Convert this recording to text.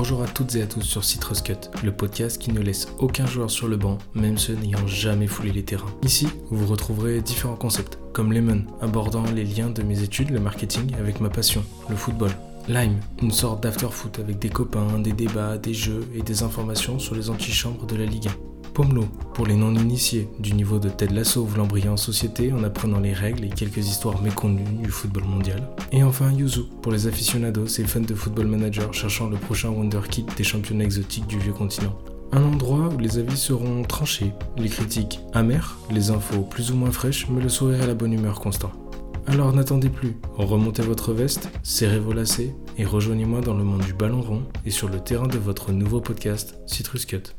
Bonjour à toutes et à tous sur Citrus Cut, le podcast qui ne laisse aucun joueur sur le banc, même ceux n'ayant jamais foulé les terrains. Ici, vous retrouverez différents concepts, comme Lemon, abordant les liens de mes études, le marketing, avec ma passion, le football. Lime, une sorte d'after-foot avec des copains, des débats, des jeux et des informations sur les antichambres de la Ligue 1. Pomelo, pour les non-initiés, du niveau de Ted Lasso vous en société en apprenant les règles et quelques histoires méconnues du football mondial. Et enfin Yuzu, pour les aficionados et fans de football manager cherchant le prochain wonderkid des championnats exotiques du vieux continent. Un endroit où les avis seront tranchés, les critiques amères, les infos plus ou moins fraîches, mais le sourire et la bonne humeur constant. Alors n'attendez plus, remontez votre veste, serrez vos lacets et rejoignez-moi dans le monde du ballon rond et sur le terrain de votre nouveau podcast Citrus Cut.